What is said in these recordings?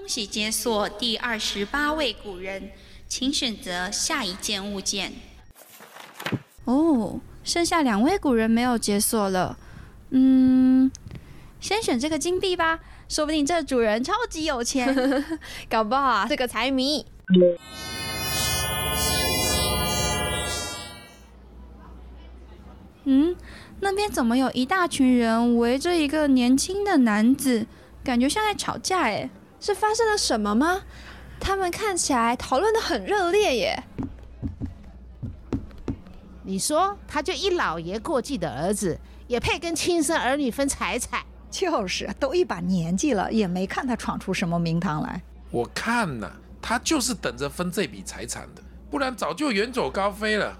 恭喜解锁第二十八位古人，请选择下一件物件。哦，剩下两位古人没有解锁了。嗯，先选这个金币吧，说不定这主人超级有钱，搞不好啊是个财迷。嗯，那边怎么有一大群人围着一个年轻的男子，感觉像在吵架哎？是发生了什么吗？他们看起来讨论的很热烈耶。你说他就一老爷过继的儿子，也配跟亲生儿女分财产？就是，都一把年纪了，也没看他闯出什么名堂来。我看呐，他就是等着分这笔财产的，不然早就远走高飞了。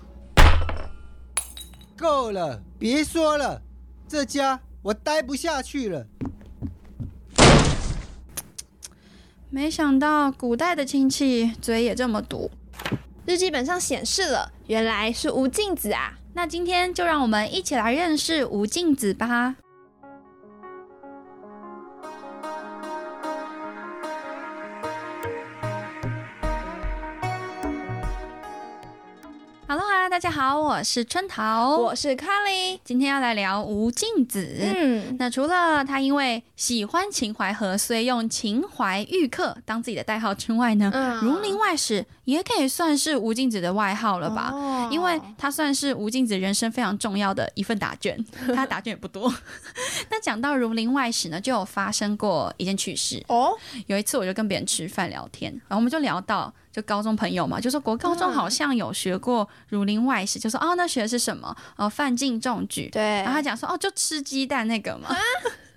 够了，别说了，这家我待不下去了。没想到古代的亲戚嘴也这么毒。日记本上显示了，原来是吴镜子啊。那今天就让我们一起来认识吴镜子吧。大家好，我是春桃，我是 Carly，今天要来聊吴敬子。嗯，那除了他因为喜欢秦淮河，所以用秦淮玉客当自己的代号之外呢，儒林外史也可以算是吴敬子的外号了吧？哦，因为他算是吴敬子人生非常重要的一份答卷，他答卷也不多。那讲到儒林外史呢，就有发生过一件趣事哦。有一次我就跟别人吃饭聊天，然后我们就聊到。就高中朋友嘛，就说国高中好像有学过《儒林外史》，就说哦，那学的是什么？哦，范进中举。对，然后他讲说哦，就吃鸡蛋那个嘛。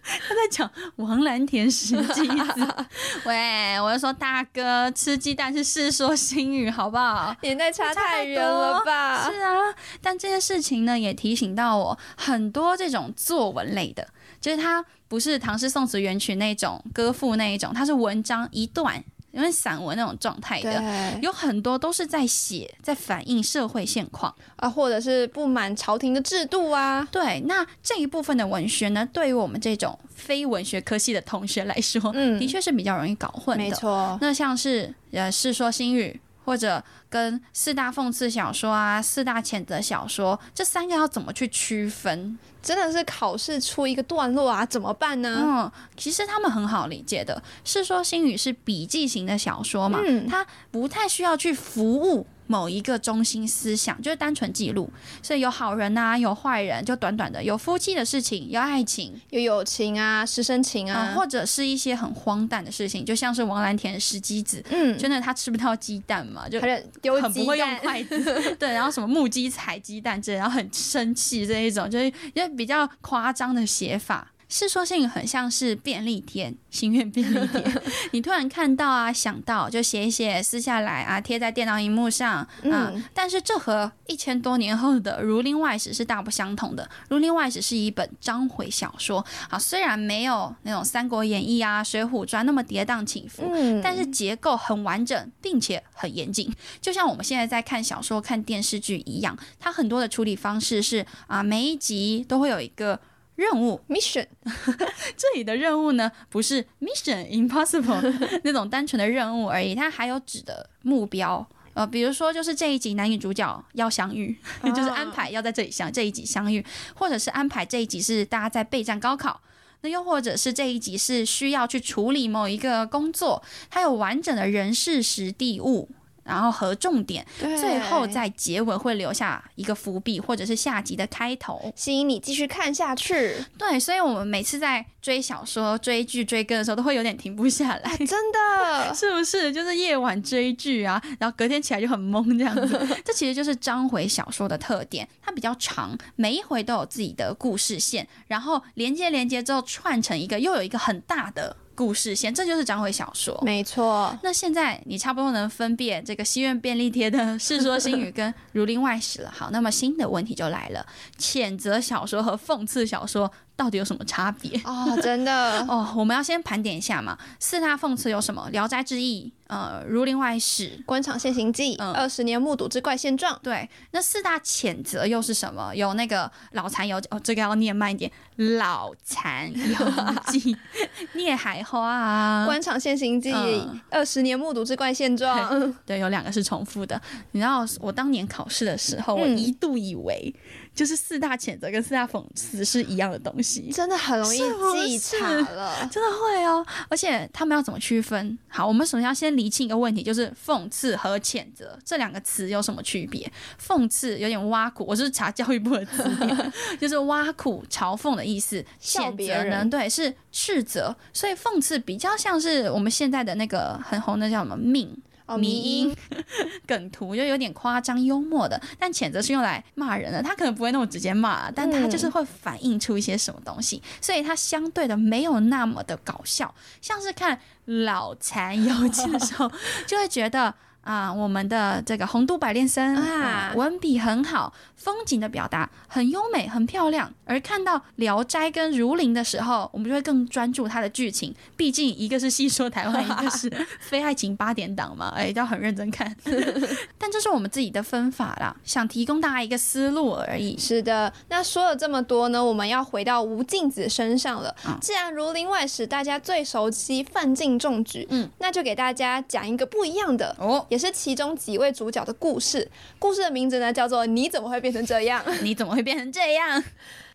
他在讲王蓝田石鸡子。喂，我就说大哥，吃鸡蛋是《世说新语》，好不好？年代差太远了吧？是啊，但这件事情呢，也提醒到我很多这种作文类的，就是它不是唐诗宋词元曲那种歌赋那一种，它是文章一段。因为散文那种状态的，有很多都是在写，在反映社会现况啊，或者是不满朝廷的制度啊。对，那这一部分的文学呢，对于我们这种非文学科系的同学来说，嗯，的确是比较容易搞混的。没错，那像是呃《世说新语》。或者跟四大讽刺小说啊、四大谴责小说这三个要怎么去区分？真的是考试出一个段落啊，怎么办呢？嗯，其实他们很好理解的，《世说新语》是笔记型的小说嘛，嗯，它不太需要去服务。某一个中心思想就是单纯记录，所以有好人呐，有坏人，就短短的有夫妻的事情，有爱情，有友情啊，师生情啊，或者是一些很荒诞的事情，就像是王蓝田石鸡子，嗯，真的他吃不到鸡蛋嘛，就丢很不会用筷子，对，然后什么木鸡踩鸡蛋这，然后很生气这一种，就是因为比较夸张的写法。世说新语很像是便利贴，心愿便利贴。你突然看到啊，想到就写一写，撕下来啊，贴在电脑荧幕上啊。但是这和一千多年后的《儒林外史》是大不相同的。《儒林外史》是一本章回小说啊，虽然没有那种《三国演义》啊、《水浒传》那么跌宕起伏，但是结构很完整，并且很严谨。就像我们现在在看小说、看电视剧一样，它很多的处理方式是啊，每一集都会有一个。任务 mission，这里的任务呢，不是 mission impossible 那种单纯的任务而已，它还有指的目标。呃，比如说就是这一集男女主角要相遇，就是安排要在这里相这一集相遇，或者是安排这一集是大家在备战高考，那又或者是这一集是需要去处理某一个工作，它有完整的人事实地物。然后和重点，最后在结尾会留下一个伏笔，或者是下集的开头，吸引你继续看下去。对，所以我们每次在追小说、追剧、追歌的时候，都会有点停不下来。真的，是不是？就是夜晚追剧啊，然后隔天起来就很懵这样子。这其实就是章回小说的特点，它比较长，每一回都有自己的故事线，然后连接连接之后串成一个，又有一个很大的。故事线，这就是章回小说，没错。那现在你差不多能分辨这个西苑便利贴的《世说新语》跟《儒林外史》了。好，那么新的问题就来了：谴责小说和讽刺小说到底有什么差别？哦，真的，哦，我们要先盘点一下嘛。四大讽刺有什么？《聊斋志异》、呃，《儒林外史》。官场现形记，嗯二十年目睹之怪现状，对，那四大谴责又是什么？有那个老残游哦，这个要念慢一点，老残游记、孽海花啊，官场现形记嗯，二十年目睹之怪现状，对，有两个是重复的。你知道我当年考试的时候，我嗯一度以为就是四大谴责跟四大讽刺是一样的东西。真的很容易记是岔了。真的会哦，而且他们要怎么区分？好，我们首先要先厘清一个问题，就是讽刺和谴责这两个词有什么区别？讽刺有点挖苦，我是查教育部的词典，就是挖苦、嘲讽的意思。笑谴责人对，是斥责，所以讽刺比较像是我们现在的那个很红的叫什么命。哦，迷迷音 梗图就有点夸张幽默的，但谴责是用来骂人的，他可能不会那么直接骂，但他就是会反映出一些什么东西，所以他相对的没有那么的搞笑，像是看《老残游记》的时候，就会觉得。啊，我们的这个红都百炼生啊啊，文笔很好，风景的表达很优美、很漂亮。而看到《聊斋》跟《儒林》的时候，我们就会更专注它的剧情，毕竟一个是戏说台湾，一个是 非爱情八点档嘛，哎，要很认真看。但这是我们自己的分法啦，想提供大家一个思路而已。是的，那说了这么多呢，我们要回到吴敬梓身上了。嗯既然《儒林外史》大家最熟悉，范进中举，嗯，那就给大家讲一个不一样的，哦，也是其中几位主角的故事。故事的名字呢叫做《你怎么会变成这样》。你怎么会变成这样？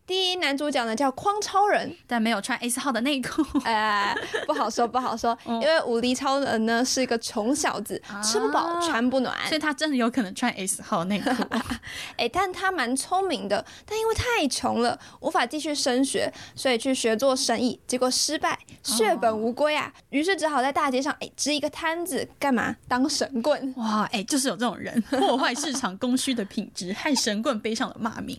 第一男主角呢叫匡超人，但没有穿 S 号的内裤，哎，不好说，不好说，嗯 因为武力超人呢是一个穷小子，吃不饱啊穿不暖，所以他真的有可能穿 S 号内裤。哎，但他蛮聪明的，但因为太穷了，无法继续升学，所以去学做生意，结果失败，血本无归啊。于是只好在大街上哎支一个摊子，干嘛当神棍？哇，哎、就是有这种人破坏市场供需的品质，害神棍背上了骂名。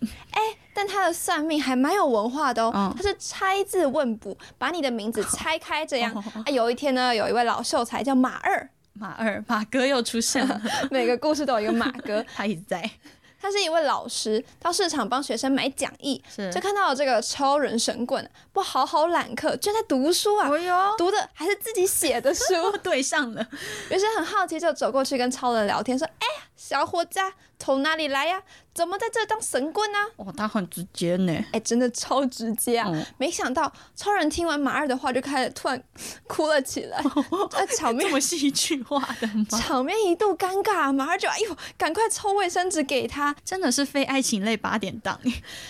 但他的算命还蛮有文化的哦，嗯。他是拆字问卜，把你的名字拆开这样。哦啊，有一天呢，有一位老秀才叫马二，马二马哥又出现了，每个故事都有一个马哥，他一直在，他是一位老师，到市场帮学生买讲义，是。就看到了这个超人神棍不好好揽客，居然在读书啊！哎呦，读的还是自己写的书，对上了，于是很好奇，就走过去跟超人聊天，说：“哎呀，小伙子、啊，从哪里来呀、怎么在这当神棍呢、哦，他很直接呢。哎，真的超直接啊！嗯没想到超人听完马二的话，就开始突然哭了起来，这场面这么戏剧化的吗？场面一度尴尬，马二就哎呦，赶快抽卫生纸给他。真的是非爱情类八点档，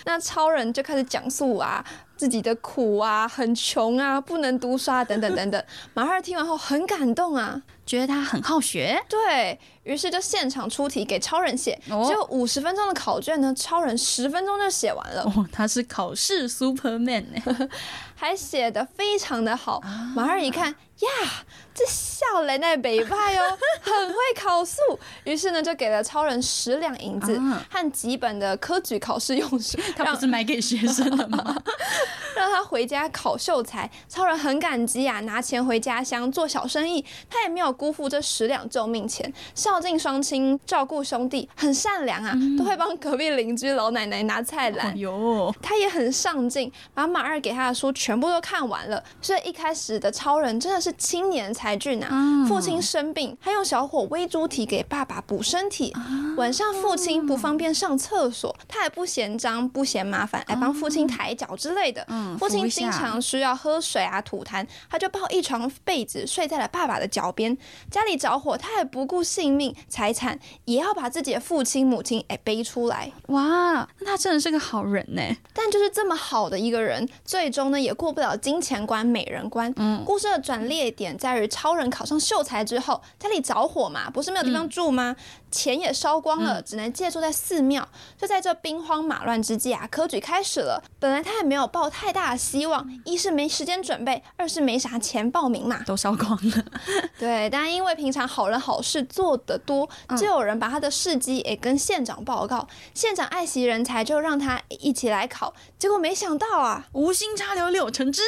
那超人就开始讲述啊自己的苦啊，很穷啊，不能读书啊，等等等等。马二听完后很感动啊，觉得他很好学。对于是就现场出题给超人写，哦只有五十分钟的考卷呢，超人十分钟就写完了，哦，他是考试 Superman 呢。还写的非常的好。啊马二一看呀，这笑人那北派哦，很会考数，于是呢就给了超人十两银子啊和几本的科举考试用书，他不是买给学生的吗？让他回家考秀才。超人很感激啊，拿钱回家乡做小生意，他也没有辜负这十两救命钱，孝敬双亲，照顾兄弟，很善良啊，都会帮隔壁邻居老奶奶拿菜来。哎呦，他也很上进，把马二给他的书全部都看完了。所以一开始的超人真的是青年才俊啊！嗯父亲生病，他用小火煨猪蹄给爸爸补身体。晚上父亲不方便上厕所，他也不嫌脏不嫌麻烦，来帮父亲抬脚之类的。嗯父亲经常需要喝水啊、吐痰，他就抱一床被子睡在了爸爸的脚边。家里着火，他也不顾性命财产，也要把自己的父亲母亲哎背出来。哇，那他真的是个好人呢。但就是这么好的一个人，最终呢也过不了金钱关、美人关。嗯故事的转捩点在于超人考上秀才之后，家里着火嘛，不是没有地方住吗？钱也烧光了，只能借住在寺庙。就在这兵荒马乱之际啊，科举开始了。本来他也没有抱太大的希望，一是没时间准备，二是没啥钱报名嘛。都烧光了，对，但因为平常好人好事做得多，就有人把他的事迹也跟县长报告，县长爱惜人才，就让他一起来考。结果没想到啊，无心插柳柳成枝。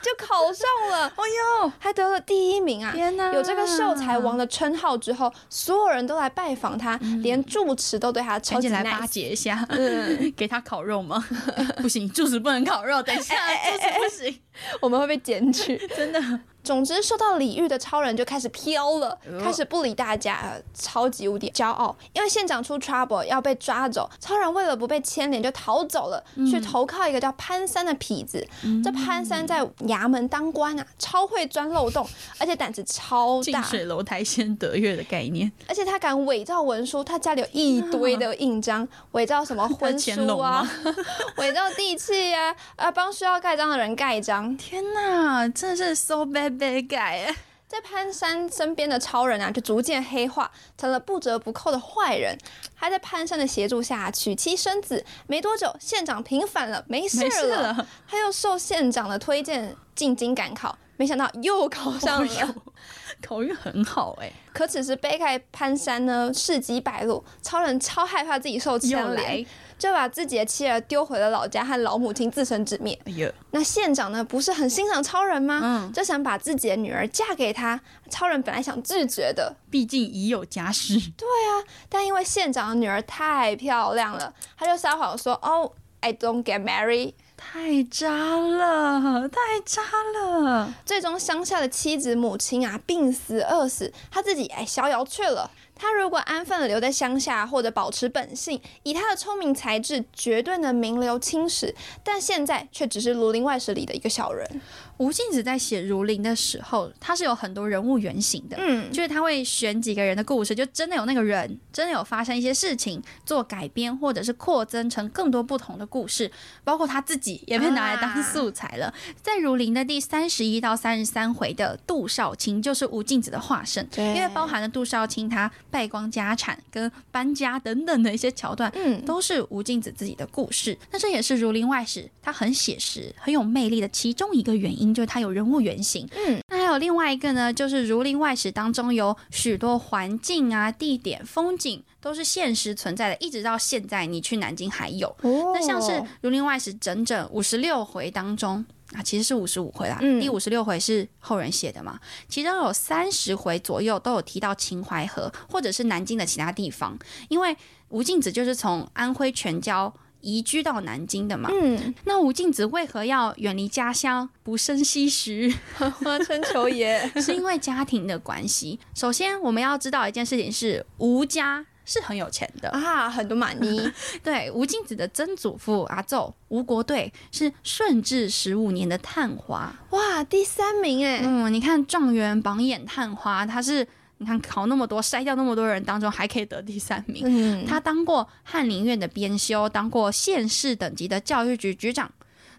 就考上了，哎呦，还得了第一名啊！天哪，有这个秀才王的称号之后，所有人都来拜访他，连住持都对他超级来巴。结一下，嗯 给他烤肉吗？不行，住持不能烤肉，等一下，住持不行，我们会被检举。真的。总之，受到礼遇的超人就开始飘了，呃开始不理大家，呃超级无敌骄傲。因为县长出 trouble 要被抓走，超人为了不被牵连就逃走了，嗯。去投靠一个叫潘三的痞子。这潘三在衙门当官啊，超会钻漏洞，而且胆子超大，近水楼台先得月的概念，而且他敢伪造文书，他家里有一堆的印章，伪造什么婚书啊，伪造地契啊，啊，帮需要盖章的人盖章。天哪，真的是 so bad guy 哎！在潘山身边的超人啊，就逐渐黑化，成了不折不扣的坏人。还在潘山的协助下娶妻生子，没多久县长平反了，没事没事。了，他又受县长的推荐进京赶考，没想到又考上了。哎呦 口运很好哎，可此时杯盖潘山呢，事迹败露，超人超害怕自己受又牵连来，，就把自己的妻儿丢回了老家，和老母亲自生自灭。哎呀，那县长呢，不是很欣赏超人吗？嗯就想把自己的女儿嫁给他。超人本来想拒绝的，毕竟已有家室，对啊但因为县长的女儿太漂亮了，他就撒谎说：“哦、i don't get married。太渣了，太渣了。”最终，乡下的妻子、母亲啊，病死、饿死，他自己哎逍遥去了。他如果安分的留在乡下，或者保持本性，以他的聪明才智，绝对能名留青史。但现在却只是《儒林外史》里的一个小人。吴敬梓在写《儒林》的时候，他是有很多人物原型的，嗯，就是他会选几个人的故事，就真的有那个人，真的有发生一些事情，做改编或者是扩增成更多不同的故事，包括他自己也被拿来当素材了。在《儒林》的第三十一到三十三回的杜少卿就是吴敬梓的化身，对。因为包含了杜少卿他败光家产跟搬家等等的一些桥段，嗯。都是吴敬梓自己的故事。那这也是《儒林外史》它很写实、很有魅力的其中一个原因，就是它有人物原型。嗯，那还有另外一个呢，就是《儒林外史》当中有许多环境啊、地点、风景都是现实存在的，一直到现在，你去南京还有。哦那像是《儒林外史》整整五十六回当中。啊，其实是五十五回啦，嗯第五十六回是后人写的嘛，其中有三十回左右都有提到秦淮河或者是南京的其他地方，因为吴敬梓就是从安徽全椒移居到南京的嘛。嗯，那吴敬梓为何要远离家乡，不胜唏嘘？花春秋也。是因为家庭的关系。首先，我们要知道一件事情是，吴家是很有钱的。啊，很多玛尼，对，吴敬梓的曾祖父阿奏吴国对是顺治十五年的探花。哇，第三名哎，嗯，你看状元榜眼探花，他是你看考那么多，筛掉那么多人当中，还可以得第三名。嗯，他当过翰林院的编修，当过县市等级的教育局局长。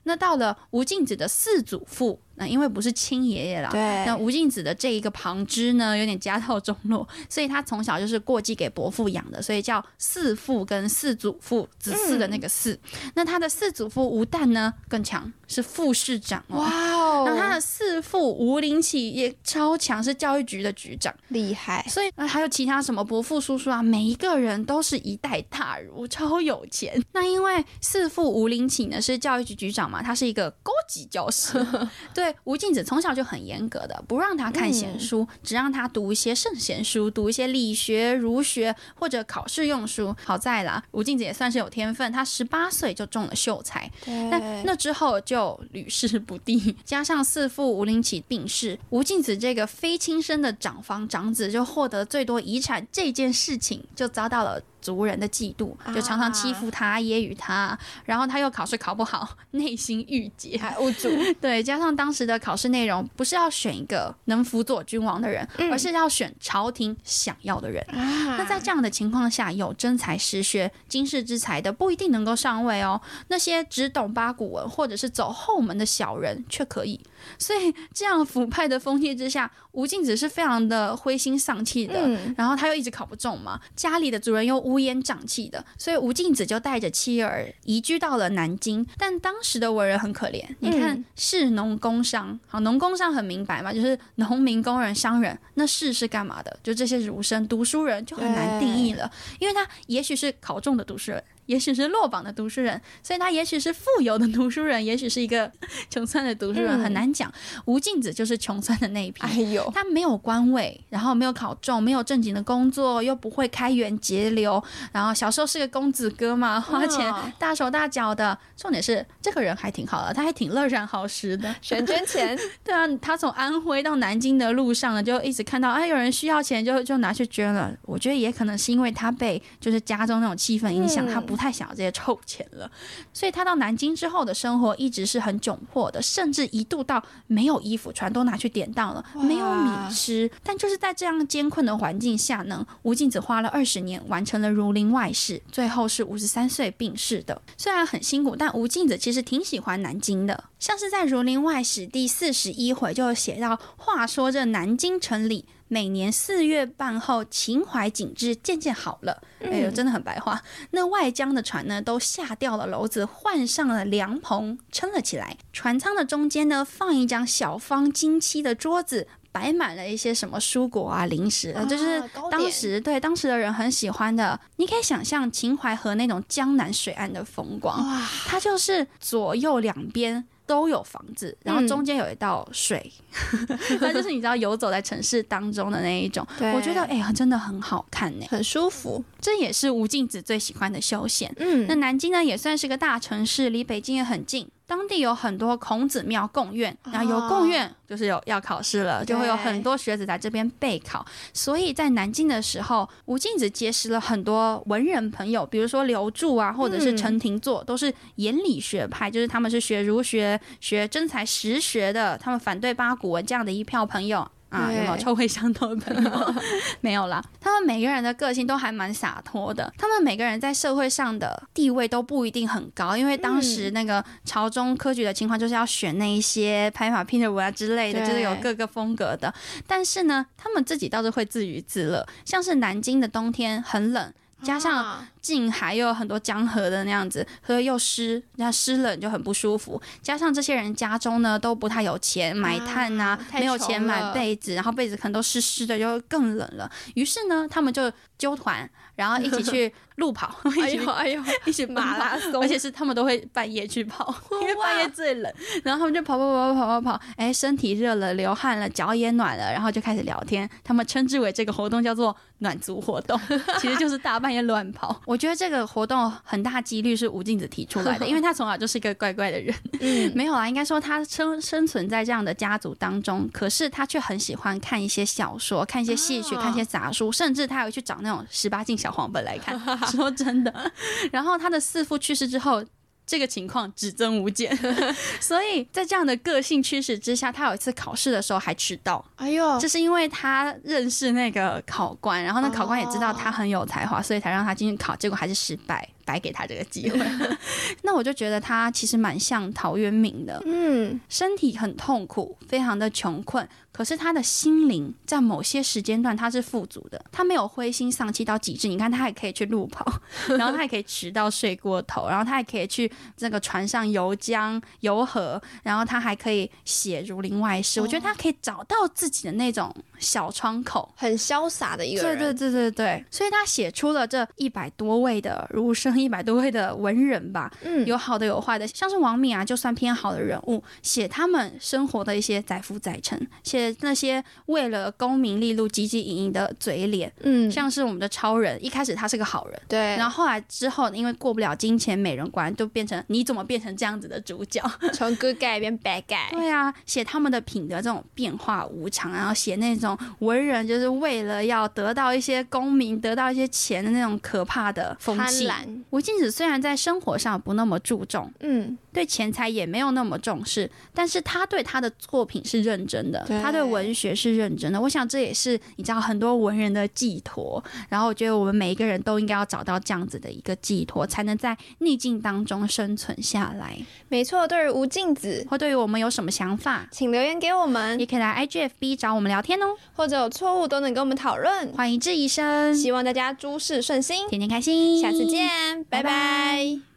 那到了吴敬梓的四祖父，那因为不是亲爷爷啦，对那吴敬梓的这一个旁支呢，有点家道中落，所以他从小就是过继给伯父养的，所以叫四父跟四祖父，子嗣的那个四。那他的四祖父吴旦呢更强，是副市长哦。哇哦，那他的四父吴林启也超强，是教育局的局长。厉害，所以、呃、还有其他什么伯父、叔叔啊，每一个人都是一代大儒，超有钱。那因为四父吴林启呢是教育局局长嘛，他是一个高级教师，对吴敬梓从小就很严格的，不让他看闲书，只让他读一些圣贤书，读一些理学、儒学或者考试用书。好在啦，吴敬梓也算是有天分，他十八岁就中了秀才，那，那之后就屡试不第，加上四父吴林启病逝，吴敬梓这个非亲生的长房长子就获得最多遗产这件事情，就遭到了。族人的嫉妒，就常常欺负他、揶揄他，然后他又考试考不好，内心郁结。还无主，对，加上当时的考试内容不是要选一个能辅佐君王的人，而是要选朝廷想要的人。啊那在这样的情况下，有真才实学、经世之才的不一定能够上位哦。那些只懂八股文或者是走后门的小人却可以。所以这样腐败的风气之下，吴敬梓是非常的灰心丧气的。嗯然后他又一直考不中嘛，家里的主人又乌烟瘴气的，所以吴敬梓就带着妻儿移居到了南京。但当时的文人很可怜，你看嗯士农工商，好，农工商很明白嘛，就是农民、工人、商人。那士是干嘛的？就这些儒生、读书人就很难定义了，因为他也许是考中的读书人，也许是落榜的读书人，所以他也许是富有的 读书人，也许是一个 穷酸的读书人，嗯很难讲。吴敬梓就是穷酸的那一批。哎呦，他没有官位，然后没有考中，没有正经的工作，又不会开源节流，然后小时候是个公子哥嘛，花钱嗯大手大脚的。重点是这个人还挺好的，他还挺乐善好施的。喜欢捐钱，对啊，他从安徽到南京的路上呢，就一直看到哎有人需要钱就就拿去捐了。我觉得也可能是因为他被就是家中那种气氛影响，嗯他不太想要这些臭钱了，所以他到南京之后的生活一直是很窘迫的，甚至一度到没有衣服穿都拿去典当了，没有米吃。但就是在这样艰困的环境下呢，吴敬子花了二十年完成了《儒林外史》，最后是五十三岁病逝的。虽然很辛苦，但吴敬子其实挺喜欢南京的。像是在《儒林外史》第四十一回就写到，话说这南京城里。每年四月半后，秦淮景致渐渐好了。哎呦，真的很白话。那外江的船呢，都下掉了篓子，换上了凉棚，撑了起来。船舱的中间呢，放一张小方金漆的桌子。摆满了一些什么蔬果啊、零食，啊就是当时对当时的人很喜欢的。你可以想象秦淮河那种江南水岸的风光，哇，它就是左右两边都有房子，然后嗯中间有一道水，那就是你知道游走在城市当中的那一种。我觉得哎呀，真的很好看呢。很舒服，这也是吴敬梓最喜欢的休闲。嗯那南京呢，也算是个大城市，离北京也很近。当地有很多孔子庙贡院，然后有贡院就是有要考试了，就会有很多学子在这边备考。所以在南京的时候，吴敬梓结识了很多文人朋友，比如说刘柱啊，或者是陈廷座，都是言理学派，就是他们是学儒学、学真才实学的，他们反对八股文这样的一票朋友。啊，有没有臭味相投的朋友？没有啦，他们每个人的个性都还蛮洒脱的，他们每个人在社会上的地位都不一定很高，因为当时那个朝中科举的情况就是要选那一些拍马屁的文啊之类的，就是有各个风格的。但是呢，他们自己倒是会自娱自乐，像是南京的冬天很冷。加上啊近海又有很多江河的那样子，喝又湿，那湿冷就很不舒服。加上这些人家中呢都不太有钱买炭呐、没有钱买被子，然后被子可能都湿湿的，就更冷了。于是呢，他们就纠团，然后一起去路跑，哎 呦哎呦，一起 马拉松而且是他们都会半夜去跑，因为半夜最冷，然后他们就跑跑跑跑跑跑跑，哎，身体热了，流汗了，脚也暖了，然后就开始聊天。他们称之为这个活动叫做暖足活动，其实就是大半夜乱跑。我觉得这个活动很大几率是吴敬梓提出来的，因为他从小就是一个怪怪的人。嗯，没有啊，应该说他生生存在这样的家族当中，可是他却很喜欢看一些小说，看一些戏曲，啊看一些杂书，甚至他还会去找那种十八禁小黄本来看。说真的，然后他的四父去世之后。这个情况只增无减，所以在这样的个性驱使之下，他有一次考试的时候还迟到，哎呦，这是因为他认识那个考官，然后那考官也知道他很有才华，所以才让他进去考，结果还是失败，白给他这个机会。那我就觉得他其实蛮像陶渊明的，嗯，身体很痛苦，非常的穷困，可是他的心灵在某些时间段他是富足的，他没有灰心丧气到极致。你看，他还可以去路跑，然后他还可以迟到睡过头，然后他还可以去这个船上游江游河，然后他还可以写《儒林外史》我觉得他可以找到自己的那种小窗口。很潇洒的一个人，对对对对对，所以他写出了这一百多位的儒生，一百多位的文人吧，嗯，有好的有坏的，像是王敏啊，就算偏好的人物，写他们生活的一些载浮载沉，写那些为了功名利禄汲汲营营的嘴脸，嗯，像是我们的超人，一开始他是个好人。对，然后后来之后，因为过不了金钱美人关，就变成你怎么变成这样子的主角？从 good guy 变 bad guy，对啊，写他们的品德这种变化无常，然后写那种文人就是为了要得到一些功名、得到一些钱的那种可怕的风贪气。婪，吴敬子虽然在生活上不那么注重，嗯，对钱财也没有那么重视，但是他对他的作品是认真的，对他对文学是认真的。我想这也是你知道很多文人的寄托。然后我觉得我们每一个人都应该要找到这样子的一个寄托，才能在逆境当中生存下来。没错。对于吴敬子，或对于我们有什么想法，请留言给我们也，可以来 IGFB 找我们聊天哦。或者有错误都能跟我们讨论。欢迎质疑声，希望大家诸事顺心，天天开心，下次见，拜拜。